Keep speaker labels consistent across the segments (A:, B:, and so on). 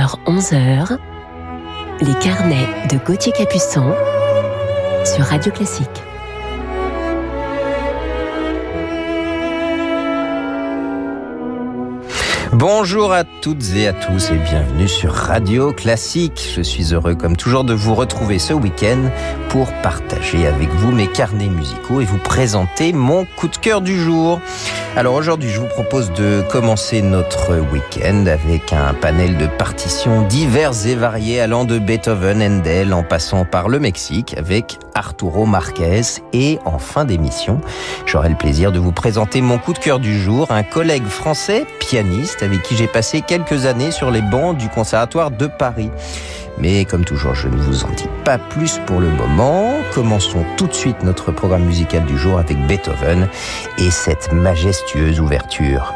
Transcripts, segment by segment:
A: 10h, 11h, les carnets de Gauthier Capuçon sur Radio Classique.
B: Bonjour à toutes et à tous et bienvenue sur Radio Classique. Je suis heureux comme toujours de vous retrouver ce week-end pour partager avec vous mes carnets musicaux et vous présenter mon coup de cœur du jour. Alors aujourd'hui, je vous propose de commencer notre week-end avec un panel de partitions diverses et variées allant de Beethoven, Handel en passant par le Mexique avec Arturo Marquez et en fin d'émission, j'aurai le plaisir de vous présenter mon coup de cœur du jour, un collègue français pianiste avec qui j'ai passé quelques années sur les bancs du Conservatoire de Paris. Mais comme toujours, je ne vous en dis pas plus pour le moment. Commençons tout de suite notre programme musical du jour avec Beethoven et cette majestueuse ouverture.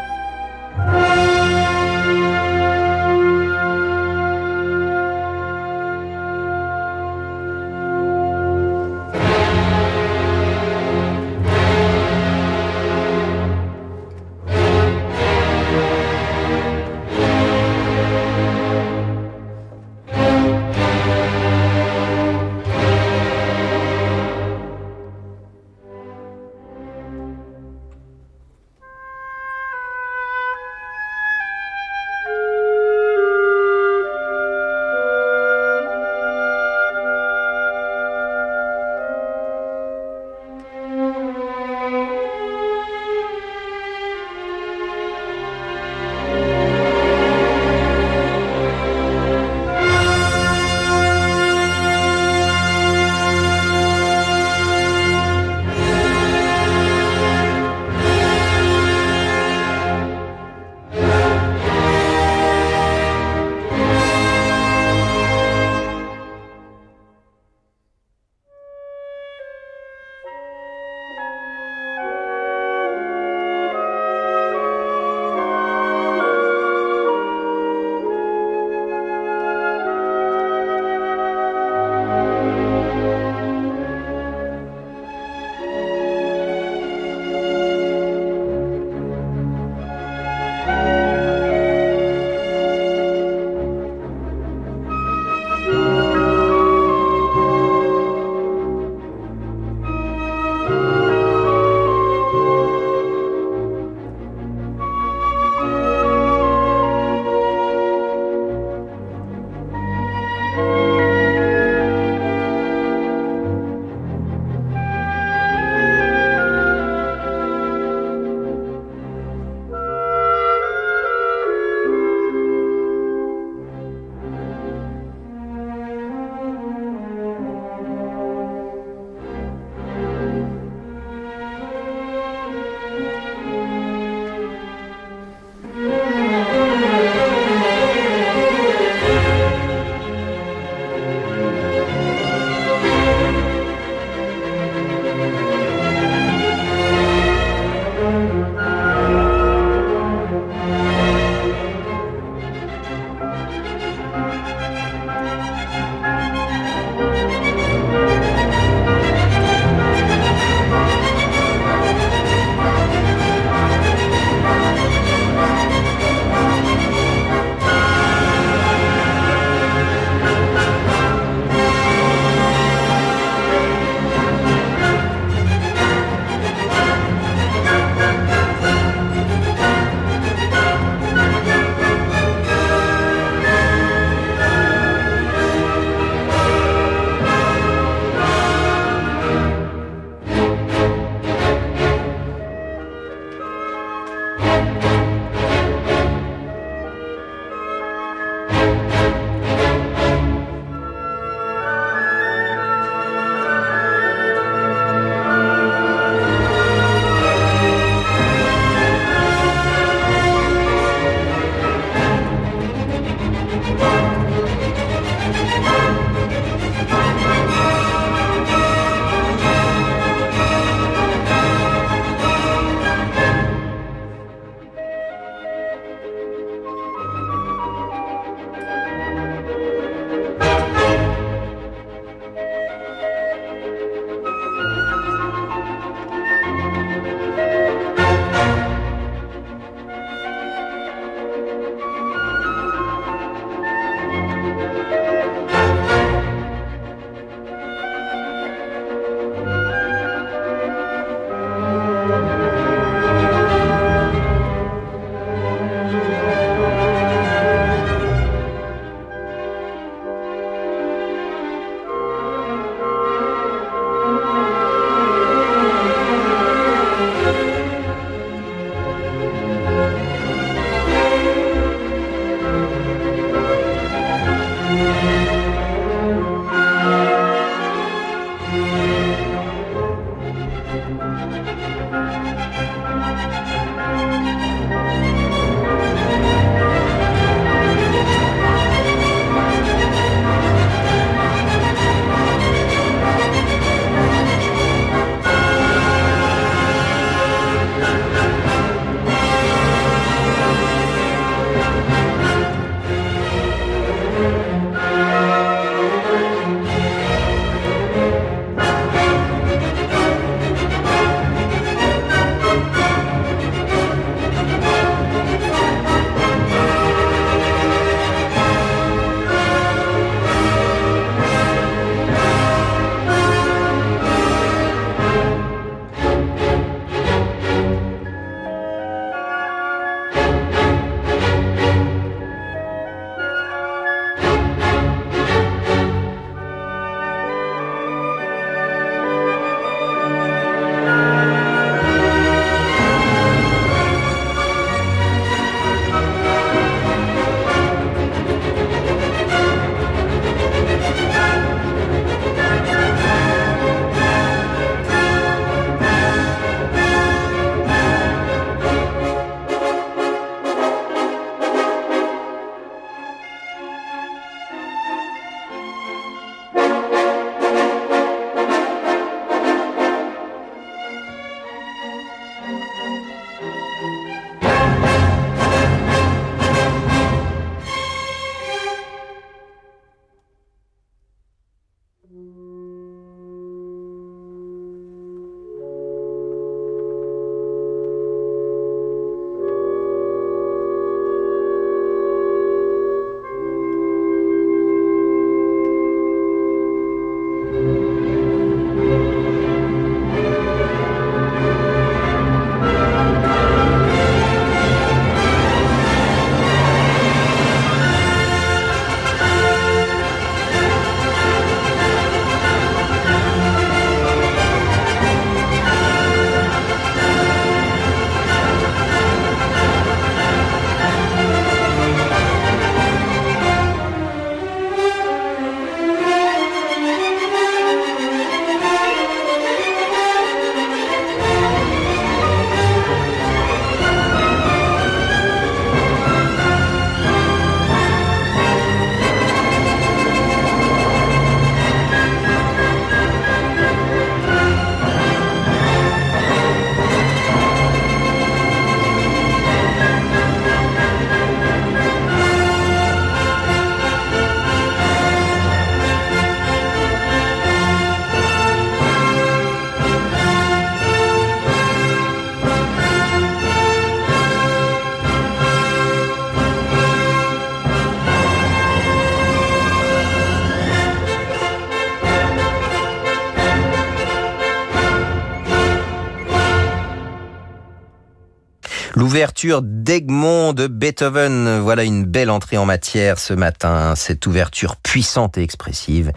B: Pierre D'Egmont de Beethoven. Voilà une belle entrée en matière ce matin. Cette ouverture puissante et expressive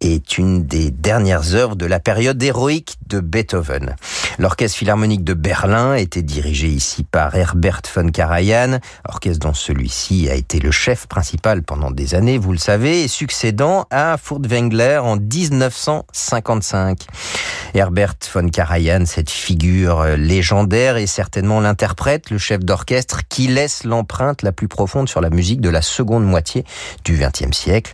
B: est une des dernières œuvres de la période héroïque de Beethoven. L'orchestre philharmonique de Berlin était dirigé ici par Herbert von Karajan, orchestre dont celui-ci a été le chef principal pendant des années, vous le savez, succédant à Furtwängler en 1955. Herbert von Karajan, cette figure légendaire, est certainement l'interprète, le chef d'orchestre qui laisse l'empreinte la plus profonde sur la musique de la seconde moitié du XXe siècle.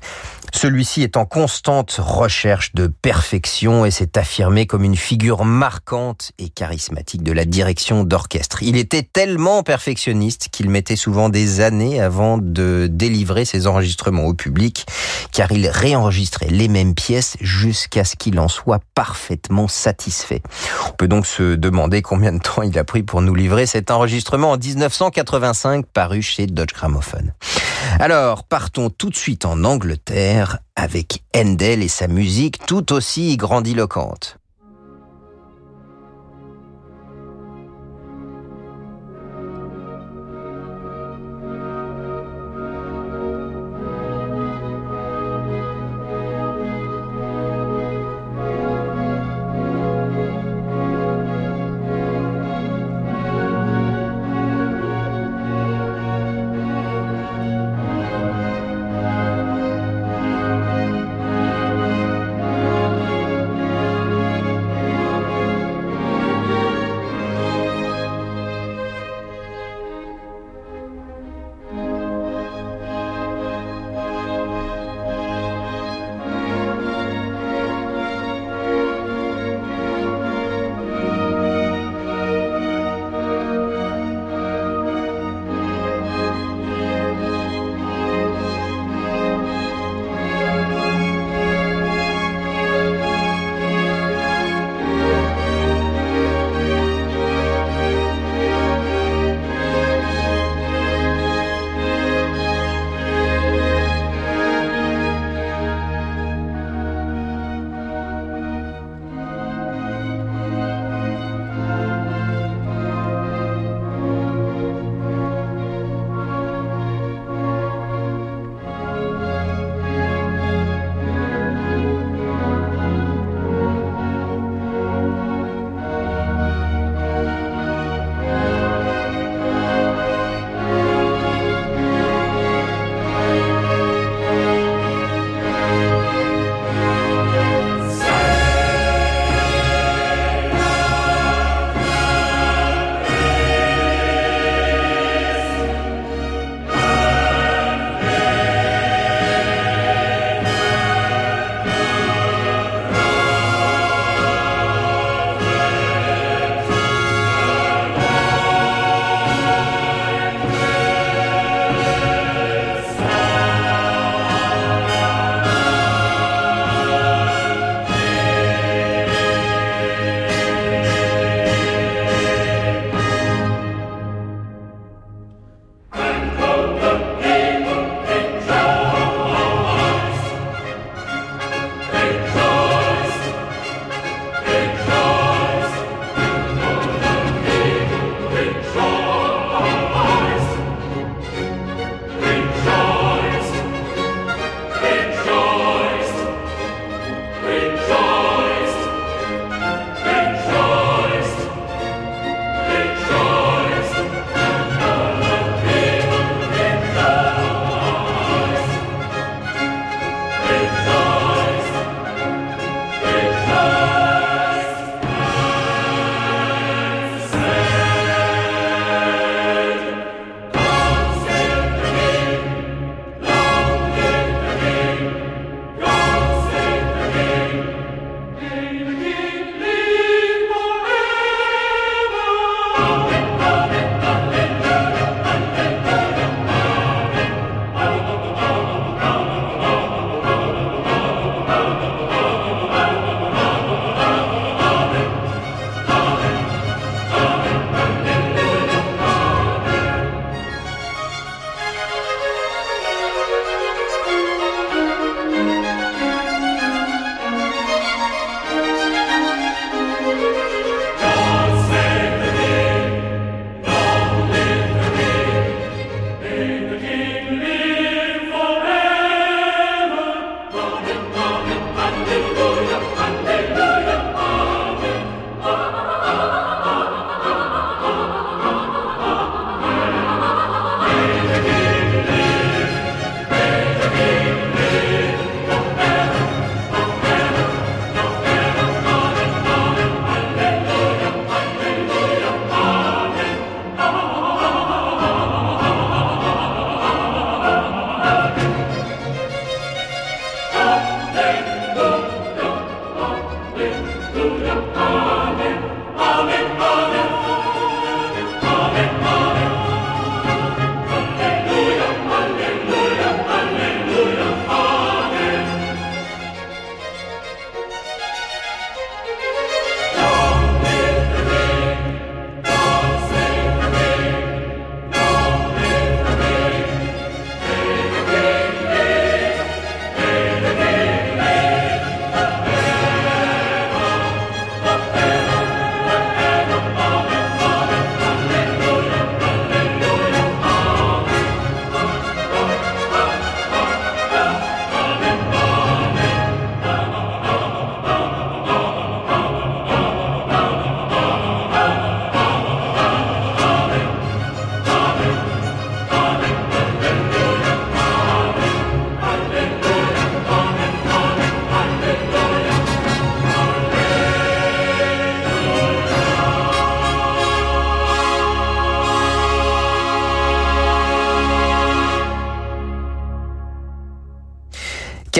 B: Celui-ci est en constante recherche de perfection et s'est affirmé comme une figure marquante et charismatique de la direction d'orchestre. Il était tellement perfectionniste qu'il mettait souvent des années avant de délivrer ses enregistrements au public, car il réenregistrait les mêmes pièces jusqu'à ce qu'il en soit parfaitement satisfait. On peut donc se demander combien de temps il a pris pour nous livrer cet enregistrement en 1985 paru chez Dodge Gramophone. Alors, partons tout de suite en Angleterre avec Handel et sa musique tout aussi grandiloquente.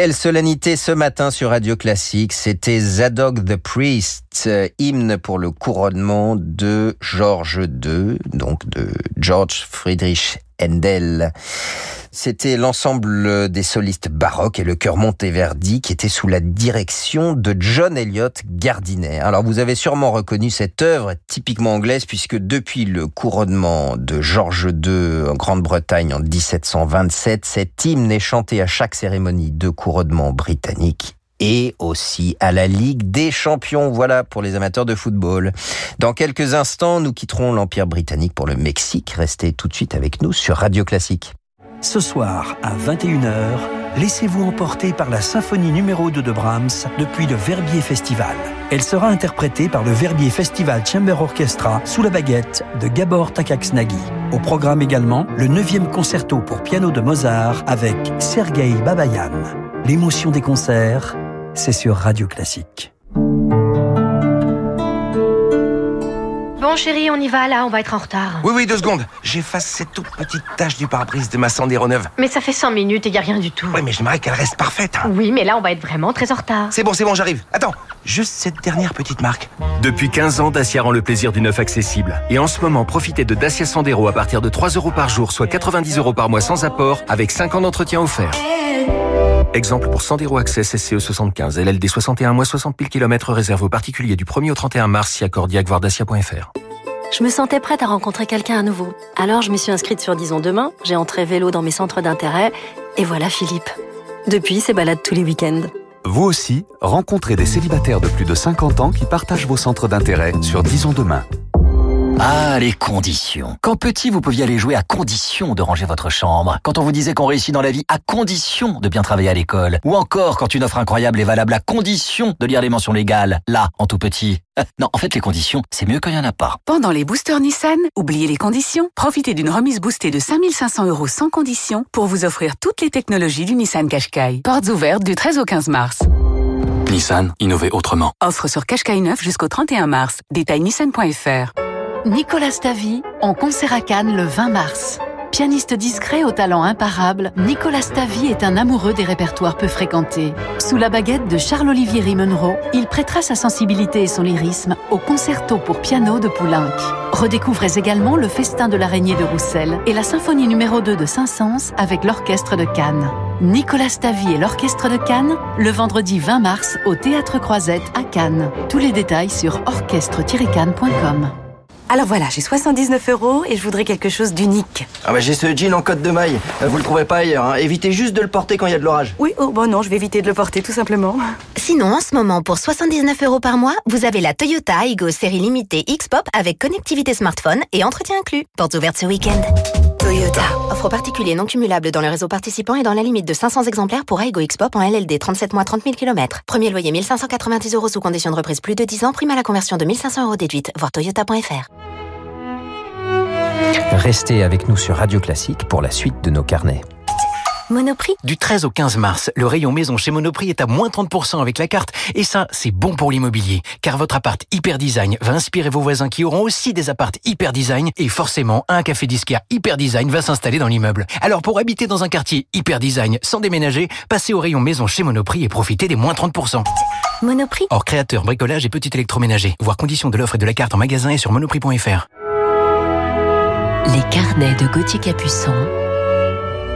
B: Quelle solennité ce matin sur Radio Classique, c'était Zadok the Priest, hymne pour le couronnement de George II, donc de George Friedrich Handel. C'était l'ensemble des solistes baroques et le chœur Monteverdi qui était sous la direction de John Elliott Gardiner. Alors vous avez sûrement reconnu cette œuvre typiquement anglaise puisque depuis le couronnement de George II en Grande-Bretagne en 1727, cet hymne est chanté à chaque cérémonie de couronnement britannique et aussi à la Ligue des Champions. Voilà pour les amateurs de football. Dans quelques instants, nous quitterons l'Empire britannique pour le Mexique. Restez tout de suite avec nous sur Radio Classique.
C: Ce soir, à 21h, laissez-vous emporter par la symphonie numéro 2 de Brahms depuis le Verbier Festival. Elle sera interprétée par le Verbier Festival Chamber Orchestra sous la baguette de Gabor Takacsnagi. Au programme également, le 9e concerto pour piano de Mozart avec Sergei Babayan. L'émotion des concerts, c'est sur Radio Classique.
D: Bon chérie, on y va là, on va être en retard.
E: Oui, oui, deux secondes. J'efface cette toute petite tache du pare-brise de ma Sandero neuve.
D: Mais ça fait 100 minutes et y a rien du tout.
E: Oui, mais j'aimerais qu'elle reste parfaite. hein.
D: Oui, mais là on va être vraiment très en retard.
E: C'est bon, c'est bon, j'arrive. Attends, juste cette dernière petite marque.
F: Depuis 15 ans, Dacia rend le plaisir du neuf accessible. Et en ce moment, profitez de Dacia Sandero à partir de 3 euros par jour, soit 90 euros par mois sans apport, avec 5 ans d'entretien offert. Exemple pour Sandero Access SCE 75, LLD 61 mois 60 000 km réservé aux particuliers du 1er au 31 mars, si dacia.fr.
G: Je me sentais prête à rencontrer quelqu'un à nouveau. Alors je me suis inscrite sur Disons Demain, j'ai entré vélo dans mes centres d'intérêt, et voilà Philippe. Depuis, c'est balade tous les week-ends.
H: Vous aussi, rencontrez des célibataires de plus de 50 ans qui partagent vos centres d'intérêt sur Disons Demain.
I: Ah, les conditions. Quand petit, vous pouviez aller jouer à condition de ranger votre chambre. Quand on vous disait qu'on réussit dans la vie à condition de bien travailler à l'école. Ou encore quand une offre incroyable est valable à condition de lire les mentions légales. Là, en tout petit. Non, en fait, les conditions, c'est mieux quand il n'y en a pas.
J: Pendant les boosters Nissan, oubliez les conditions. Profitez d'une remise boostée de 5500 euros sans condition pour vous offrir toutes les technologies du Nissan Qashqai. Portes ouvertes du 13 au 15 mars.
I: Nissan, innover autrement.
J: Offre sur Qashqai 9 jusqu'au 31 mars. Détail nissan.fr.
K: Nicolas Stavy en concert à Cannes le 20 mars. Pianiste discret au talent imparable, Nicolas Stavy est un amoureux des répertoires peu fréquentés. Sous la baguette de Charles-Olivier Rimenro, il prêtera sa sensibilité et son lyrisme au concerto pour piano de Poulenc. Redécouvrez également le festin de l'araignée de Roussel et la symphonie numéro 2 de Saint-Saëns avec l'orchestre de Cannes. Nicolas Stavy et l'orchestre de Cannes, le vendredi 20 mars au Théâtre Croisette à Cannes. Tous les détails sur orchestre-cannes.com.
L: Alors voilà, j'ai 79 euros et je voudrais quelque chose d'unique.
M: Ah bah j'ai ce jean en côte de maille. Euh, Vous le trouverez pas ailleurs. Hein. Évitez juste de le porter quand il y a de l'orage.
L: Oui, oh bon non, je vais éviter de le porter tout simplement.
N: Sinon, en ce moment, pour 79 euros par mois, vous avez la Toyota Aygo série limitée X-Pop avec connectivité smartphone et entretien inclus. Portes ouvertes ce week-end. Toyota. Offre particulier non cumulable dans le réseau participant et dans la limite de 500 exemplaires pour Aygo X-Pop en LLD 37 mois 30 000 km. Premier loyer 1590 euros sous condition de reprise plus de 10 ans. Prime à la conversion de 1500 euros déduite. Voir toyota.fr.
B: Restez avec nous sur Radio Classique pour la suite de nos carnets.
N: Monoprix?
I: Du 13 au 15 mars, le rayon maison chez Monoprix est à moins 30% avec la carte. Et ça, c'est bon pour l'immobilier. Car votre appart hyper design va inspirer vos voisins qui auront aussi des apparts hyper design. Et forcément, un café disquaire hyper design va s'installer dans l'immeuble. Alors pour habiter dans un quartier hyper design sans déménager, passez au rayon maison chez Monoprix et profitez des moins 30%.
N: Monoprix?
O: Hors créateur, bricolage et petit électroménager. Voir conditions de l'offre et de la carte en magasin et sur monoprix.fr.
A: Les carnets de Gauthier Capuçon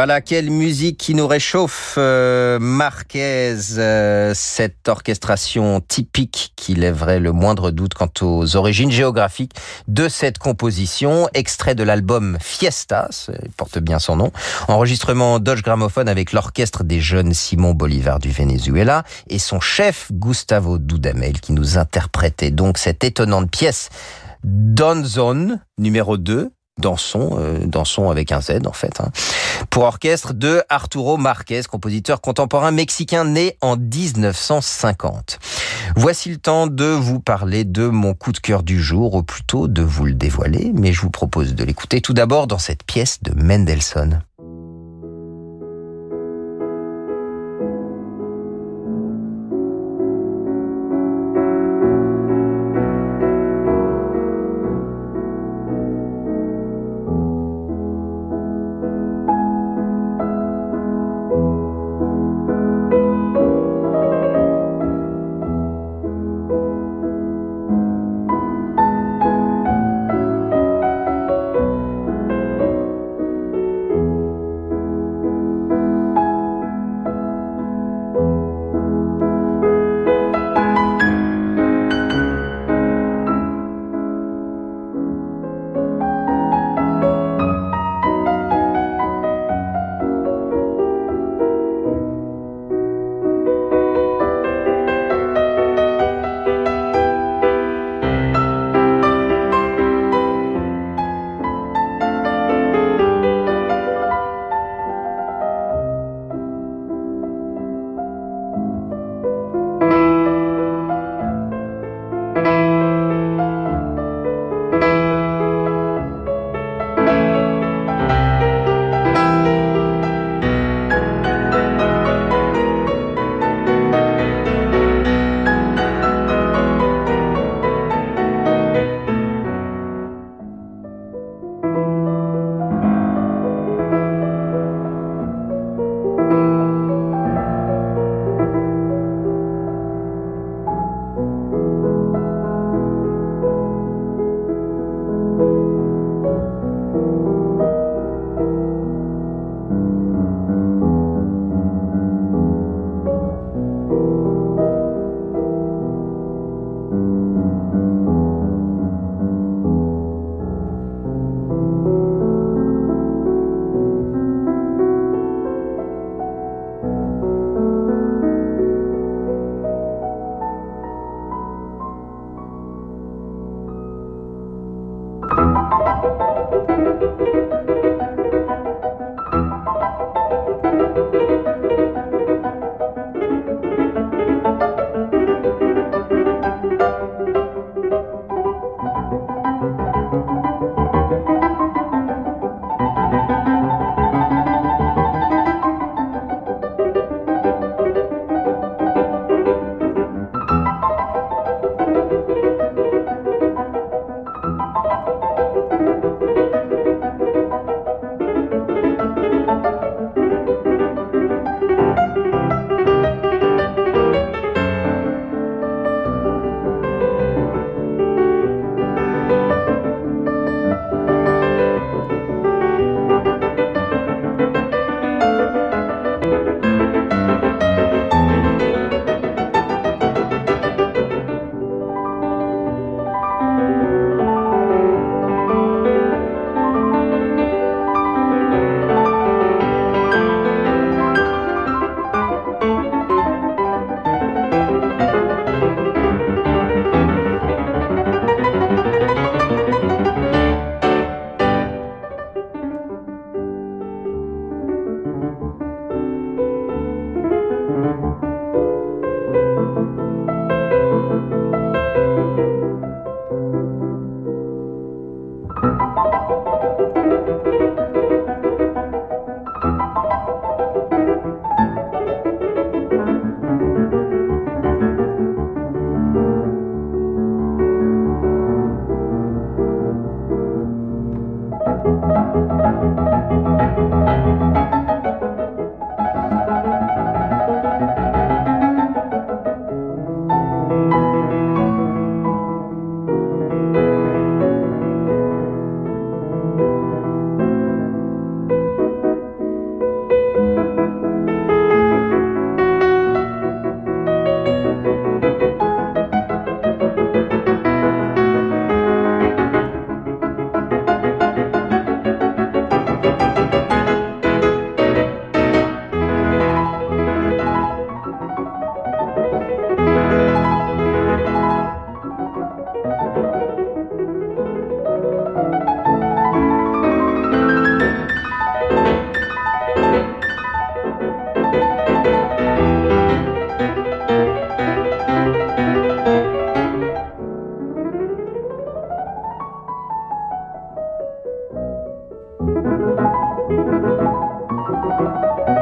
B: Voilà, quelle musique qui nous réchauffe, euh, Marquez, euh, cette orchestration typique qui lèverait le moindre doute quant aux origines géographiques de cette composition, extrait de l'album Fiesta, porte bien son nom, enregistrement Dodge Gramophone avec l'orchestre des jeunes Simon Bolivar du Venezuela et son chef Gustavo Dudamel qui nous interprétait donc cette étonnante pièce Don Zone numéro 2 Danson, euh, Danson avec un Z en fait, hein, pour orchestre de Arturo Marquez, compositeur contemporain mexicain né en 1950. Voici le temps de vous parler de mon coup de cœur du jour, ou plutôt de vous le dévoiler, mais je vous propose de l'écouter tout d'abord dans cette pièce de Mendelssohn. Thank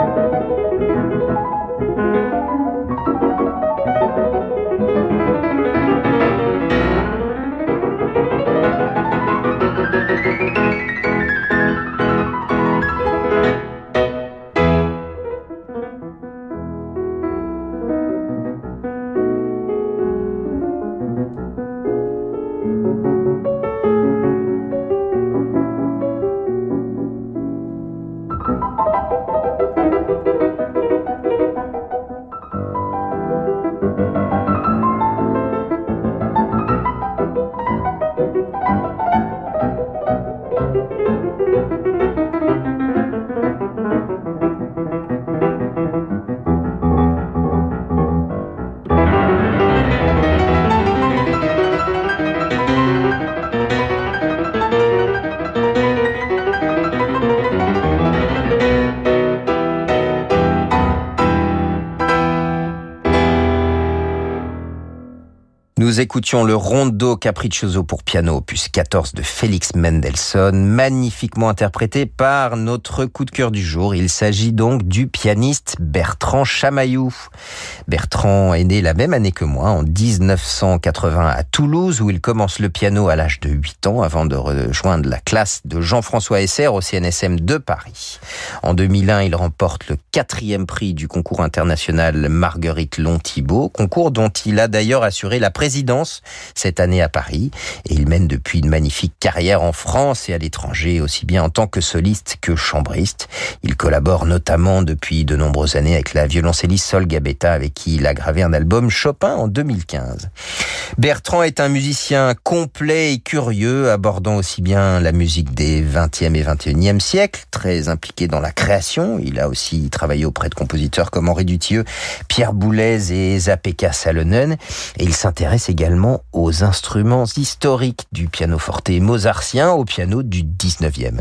B: you. Écoutions le Rondo Capriccioso pour piano, opus 14 de Félix Mendelssohn, magnifiquement interprété par notre coup de cœur du jour. Il s'agit donc du pianiste Bertrand Chamaillou. Bertrand est né la même année que moi, en 1980 à Toulouse, où il commence le piano à l'âge de 8 ans, avant de rejoindre la classe de Jean-François Esser au CNSM de Paris. En 2001, il remporte le quatrième prix du concours international Marguerite Long-Thibault, concours dont il a d'ailleurs assuré la présidence cette année à Paris et il mène depuis une magnifique carrière en France et à l'étranger, aussi bien en tant que soliste que chambriste. Il collabore notamment depuis de nombreuses années avec la violoncelliste Sol Gabetta avec qui il a gravé un album Chopin en 2015. Bertrand est un musicien complet et curieux, abordant aussi bien la musique des 20e et 21e siècles, très impliqué dans la création. Il a aussi travaillé auprès de compositeurs comme Henri Dutilleux, Pierre Boulez et Zapeka Salonen et il s'intéresse également aux instruments historiques du piano forte mozartien au piano du 19e.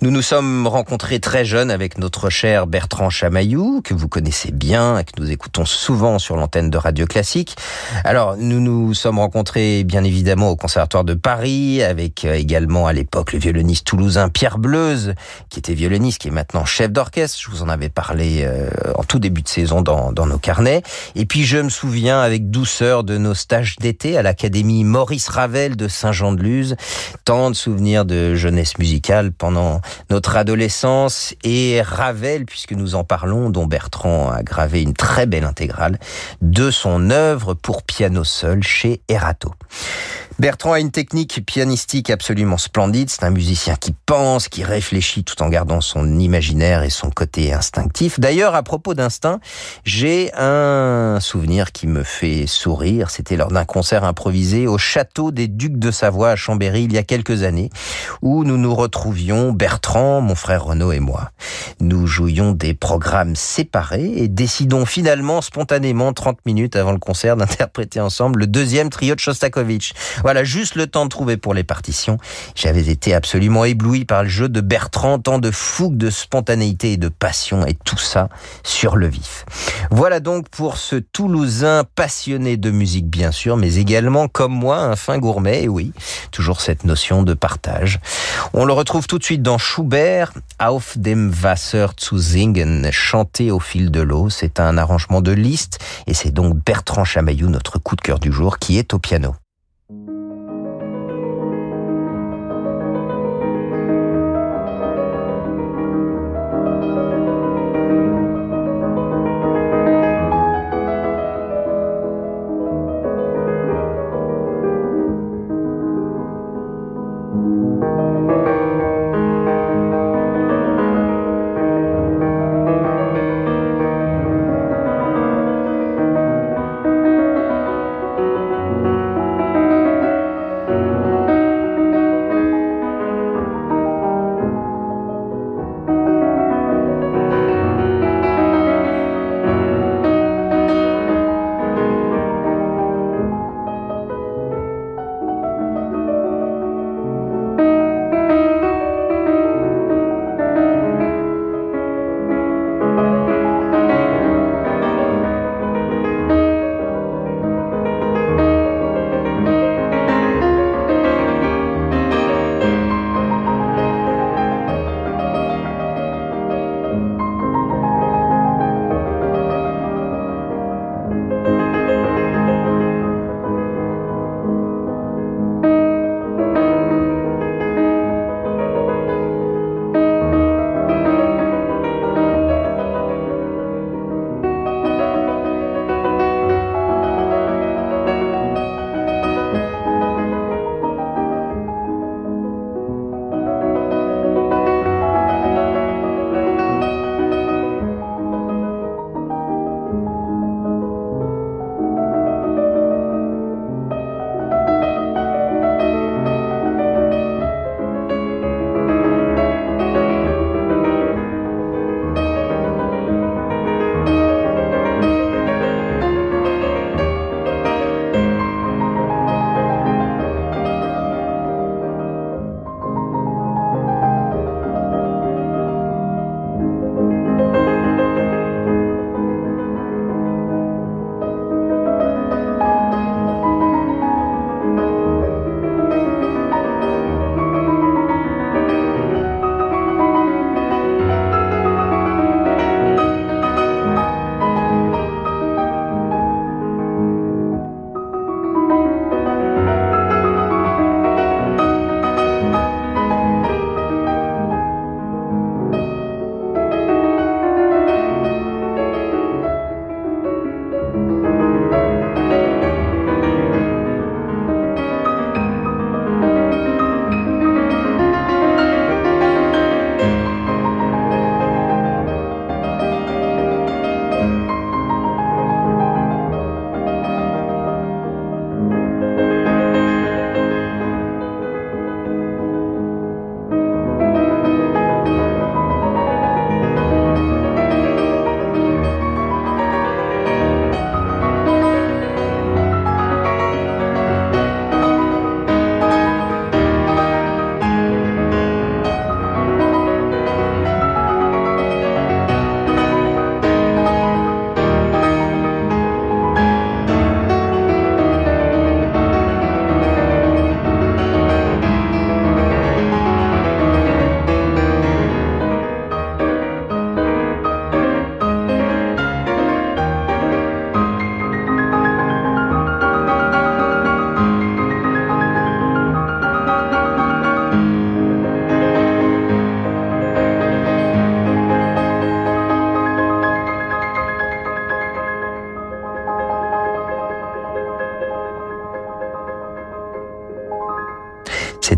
B: Nous nous sommes rencontrés très jeunes avec notre cher Bertrand Chamaillou, que vous connaissez bien et que nous écoutons souvent sur l'antenne de Radio Classique. Alors, nous nous sommes rencontrés bien évidemment au Conservatoire de Paris, avec euh, également à l'époque le violoniste toulousain Pierre Bleuze, qui était violoniste, qui est maintenant chef d'orchestre. Je vous en avais parlé euh, en tout début de saison dans, dans nos carnets. Et puis, je me souviens avec douceur de nos stages d'été à l'Académie Maurice Ravel de Saint-Jean-de-Luz. Tant de souvenirs de jeunesse musicale pendant notre adolescence et Ravel, puisque nous en parlons, dont Bertrand a gravé une très belle intégrale de son œuvre pour piano seul chez Erato. Bertrand a une technique pianistique absolument splendide. C'est un musicien qui pense, qui réfléchit tout en gardant son imaginaire et son côté instinctif. D'ailleurs, à propos d'instinct, j'ai un souvenir qui me fait sourire. C'était lors d'un concert improvisé au château des Ducs de Savoie à Chambéry il y a quelques années, où nous nous retrouvions, Bertrand, mon frère Renaud et moi. Nous jouions des programmes séparés et décidons finalement spontanément 30 minutes avant le concert d'interpréter ensemble le deuxième trio de Shostakovich. Voilà, juste le temps de trouver pour les partitions. J'avais été absolument ébloui par le jeu de Bertrand, tant de fougue, de spontanéité et de passion, et tout ça sur le vif. Voilà donc pour ce Toulousain passionné de musique, bien sûr, mais également, comme moi, un fin gourmet, et oui, toujours cette notion de partage. On le retrouve tout de suite dans Schubert, Auf dem Wasser zu singen, chanté au fil de l'eau. C'est un arrangement de Liszt, et c'est donc Bertrand Chamaillou, notre coup de cœur du jour, qui est au piano.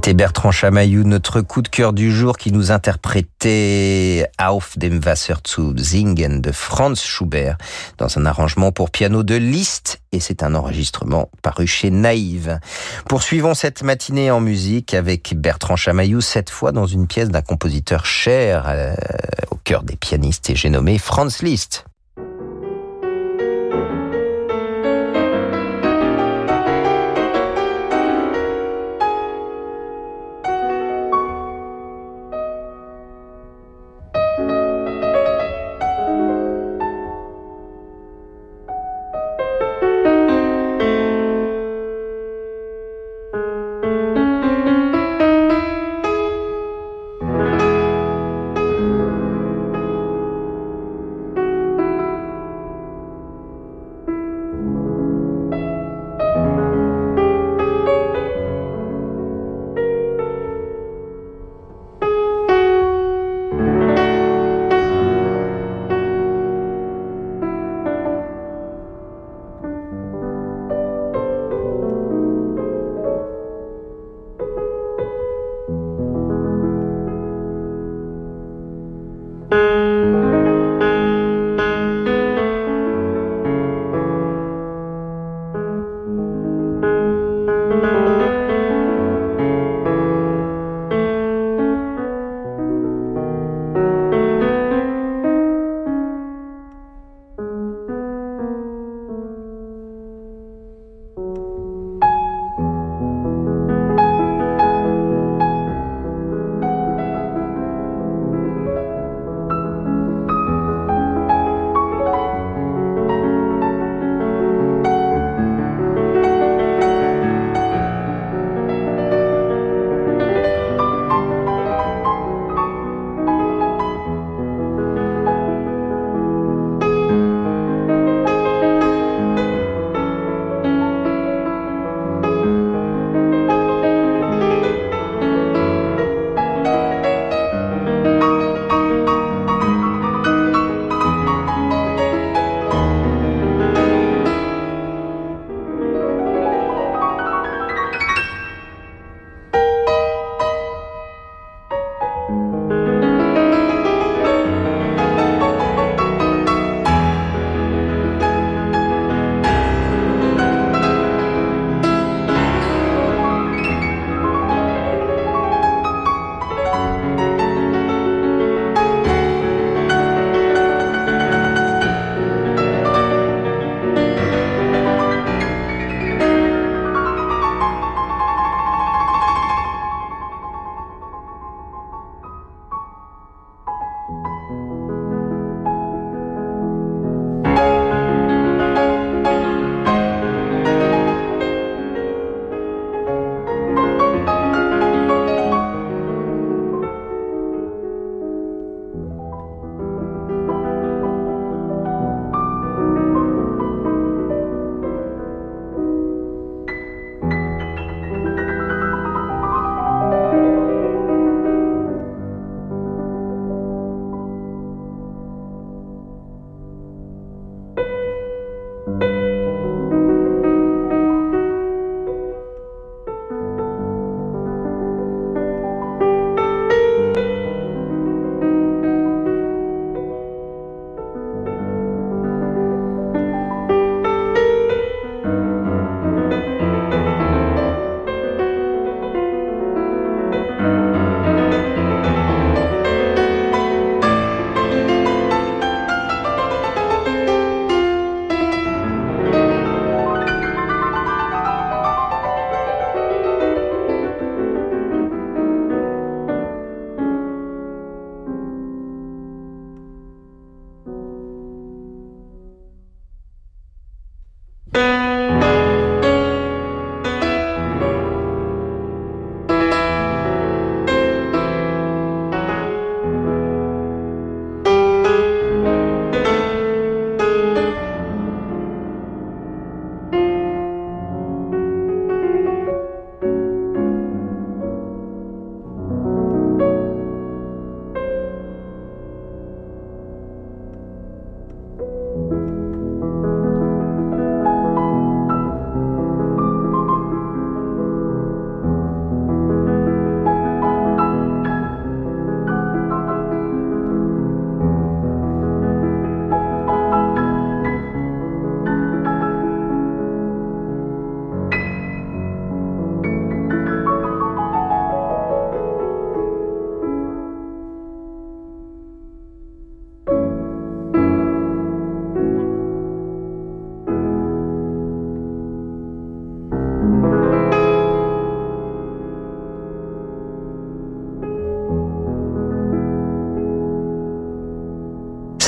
B: C'était Bertrand Chamaillou, notre coup de cœur du jour qui nous interprétait Auf dem Wasser zu singen de Franz Schubert dans un arrangement pour piano de Liszt et c'est un enregistrement paru chez Naïve. Poursuivons cette matinée en musique avec Bertrand Chamaillou, cette fois dans une pièce d'un compositeur cher euh, au cœur des pianistes et j'ai nommé Franz Liszt.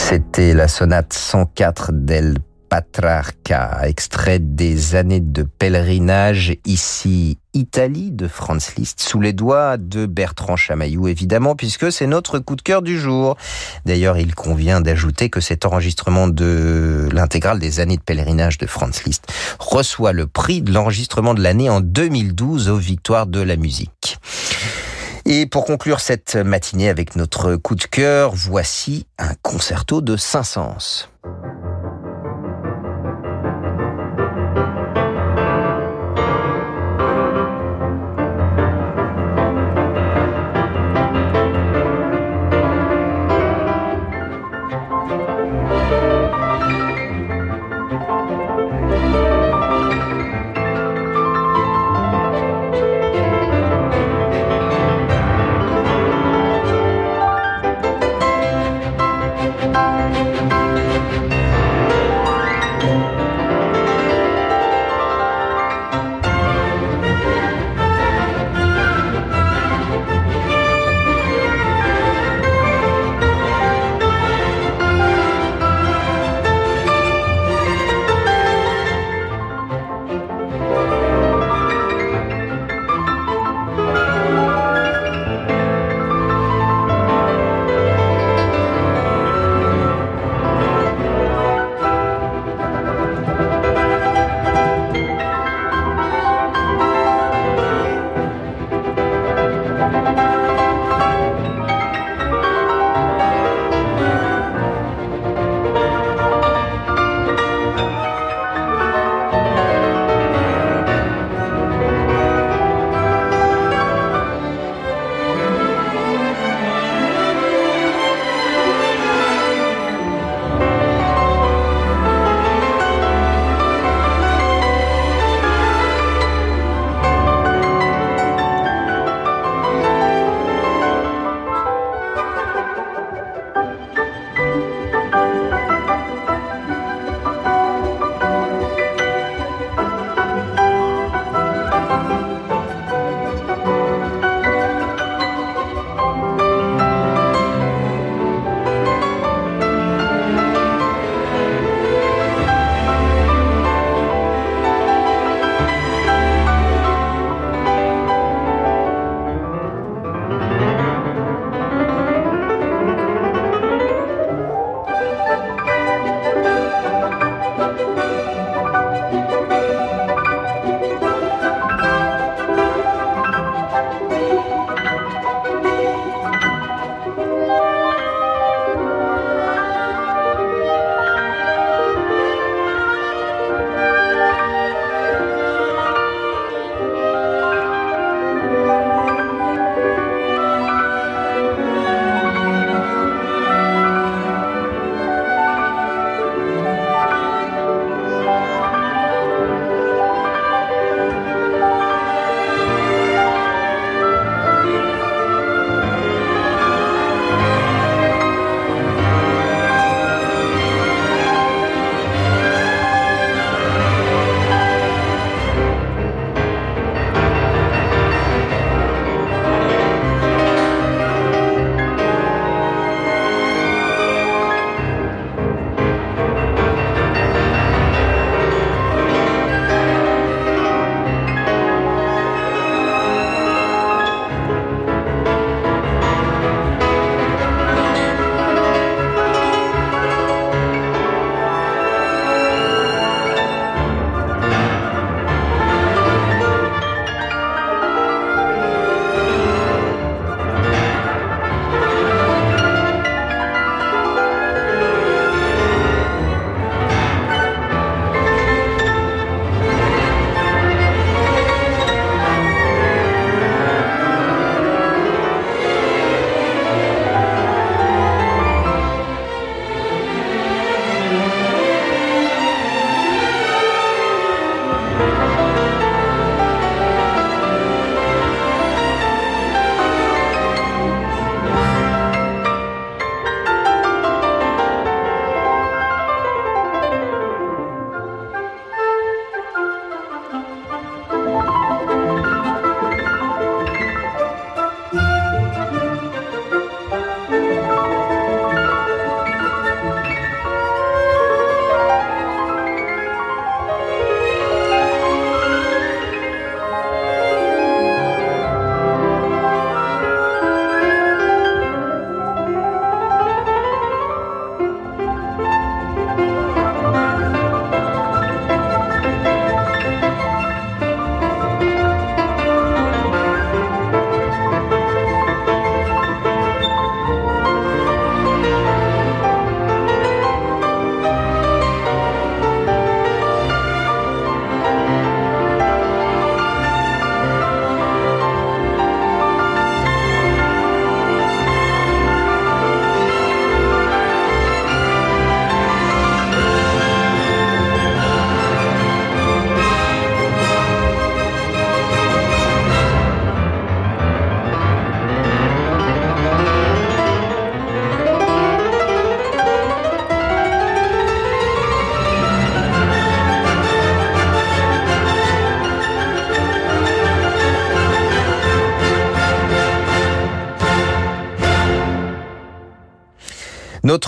B: C'était la sonate 104 d'El Patriarca, extrait des années de pèlerinage ici Italie de Franz Liszt, sous les doigts de Bertrand Chamaillou, évidemment, puisque c'est notre coup de cœur du jour. D'ailleurs, il convient d'ajouter que cet enregistrement de l'intégrale des années de pèlerinage de Franz Liszt reçoit le prix de l'enregistrement de l'année en 2012 aux Victoires de la musique. Et pour conclure cette matinée avec notre coup de cœur, voici un concerto de Saint-Saëns.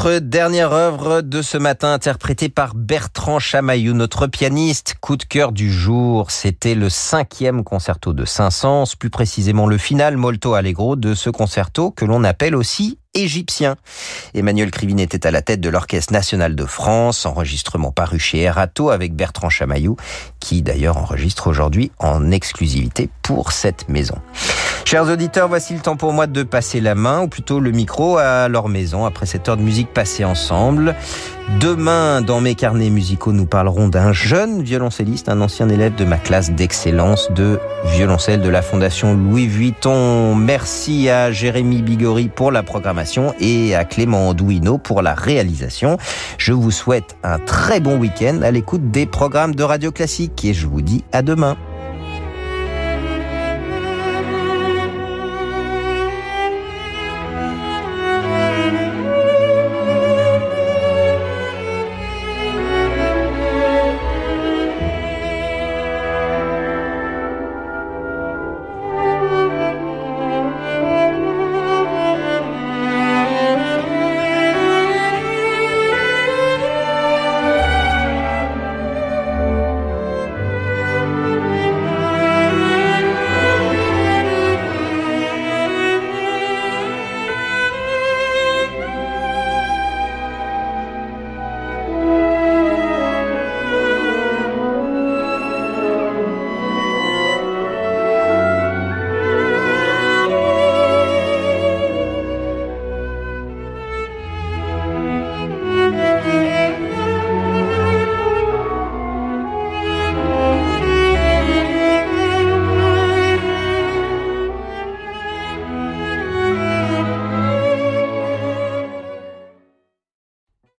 B: Notre dernière œuvre de ce matin interprétée par Bertrand Chamaillou, notre pianiste. Coup de cœur du jour, c'était le cinquième concerto de Saint-Saëns, plus précisément le final molto allegro de ce concerto que l'on appelle aussi égyptien. Emmanuel Krivine était à la tête de l'Orchestre national de France, enregistrement paru chez Erato avec Bertrand Chamaillou, qui d'ailleurs enregistre aujourd'hui en exclusivité pour cette maison. Chers auditeurs, voici le temps pour moi de passer la main, ou plutôt le micro, à leur maison après cette heure de musique passée ensemble. Demain, dans mes carnets musicaux, nous parlerons d'un jeune violoncelliste, un ancien élève de ma classe d'excellence de violoncelle de la Fondation Louis Vuitton. Merci à Jérémy Bigori pour la programmation et à Clément Andouino pour la réalisation. Je vous souhaite un très bon week-end à l'écoute des programmes de Radio Classique et je vous dis à demain.